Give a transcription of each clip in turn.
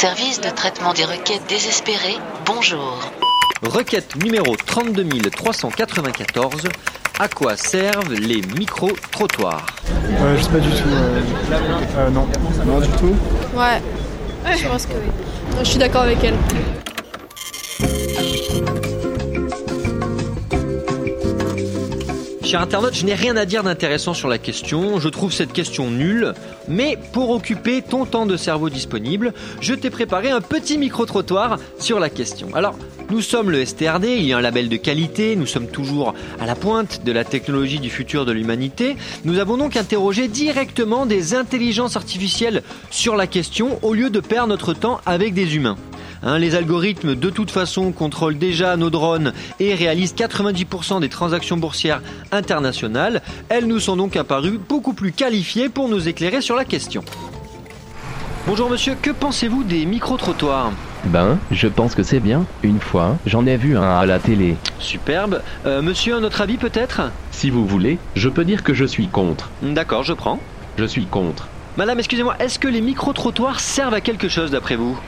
Service de traitement des requêtes désespérées, bonjour. Requête numéro 32394. À quoi servent les micro-trottoirs? Euh, je sais pas du tout. Euh, euh, non. Non, du tout? Ouais. Je pense que oui. Je suis d'accord avec elle. Cher internaute, je n'ai rien à dire d'intéressant sur la question, je trouve cette question nulle, mais pour occuper ton temps de cerveau disponible, je t'ai préparé un petit micro-trottoir sur la question. Alors, nous sommes le STRD, il y a un label de qualité, nous sommes toujours à la pointe de la technologie du futur de l'humanité. Nous avons donc interrogé directement des intelligences artificielles sur la question au lieu de perdre notre temps avec des humains. Hein, les algorithmes, de toute façon, contrôlent déjà nos drones et réalisent 90% des transactions boursières internationales. Elles nous sont donc apparues beaucoup plus qualifiées pour nous éclairer sur la question. Bonjour monsieur, que pensez-vous des micro-trottoirs? Ben, je pense que c'est bien. Une fois, j'en ai vu un à la télé. Superbe. Euh, monsieur, un autre avis peut-être? Si vous voulez, je peux dire que je suis contre. D'accord, je prends. Je suis contre. Madame, excusez-moi, est-ce que les micro-trottoirs servent à quelque chose d'après vous?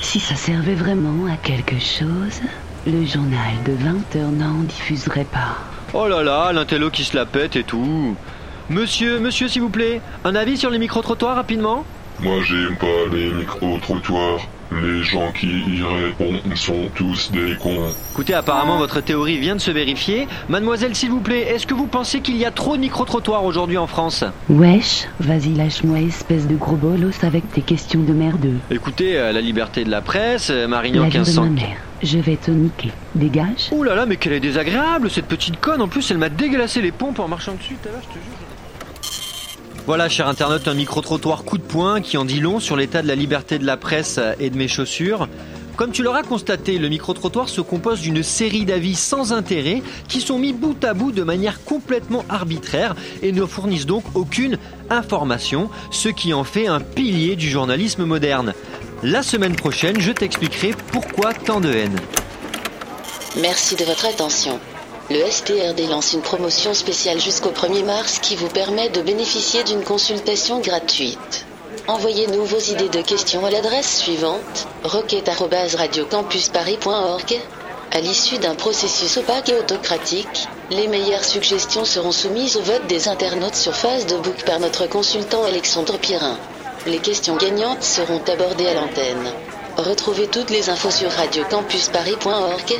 Si ça servait vraiment à quelque chose, le journal de 20h n'en diffuserait pas. Oh là là, l'intello qui se la pète et tout. Monsieur, monsieur s'il vous plaît, un avis sur les micro-trottoirs rapidement? Moi j'aime pas les micro-trottoirs. Les gens qui y répondent sont tous des cons. Écoutez, apparemment votre théorie vient de se vérifier. Mademoiselle, s'il vous plaît, est-ce que vous pensez qu'il y a trop de micro-trottoirs aujourd'hui en France? Wesh, vas-y lâche-moi espèce de gros bolos avec tes questions de merdeux. Écoutez, euh, la liberté de la presse, euh, Marignan La vie de ma 1500. mère. Je vais te niquer. Dégage. Ouh là là, mais qu'elle est désagréable, cette petite conne. En plus, elle m'a déglacé les pompes en marchant dessus tout à l'heure, je te jure. Voilà, cher internaute, un micro-trottoir coup de poing qui en dit long sur l'état de la liberté de la presse et de mes chaussures. Comme tu l'auras constaté, le micro-trottoir se compose d'une série d'avis sans intérêt qui sont mis bout à bout de manière complètement arbitraire et ne fournissent donc aucune information, ce qui en fait un pilier du journalisme moderne. La semaine prochaine, je t'expliquerai pourquoi tant de haine. Merci de votre attention. Le STRD lance une promotion spéciale jusqu'au 1er mars qui vous permet de bénéficier d'une consultation gratuite. Envoyez-nous vos idées de questions à l'adresse suivante roquette@radiocampusparis.org. À l'issue d'un processus opaque et autocratique, les meilleures suggestions seront soumises au vote des internautes sur Facebook par notre consultant Alexandre Pirin. Les questions gagnantes seront abordées à l'antenne. Retrouvez toutes les infos sur radiocampusparis.org.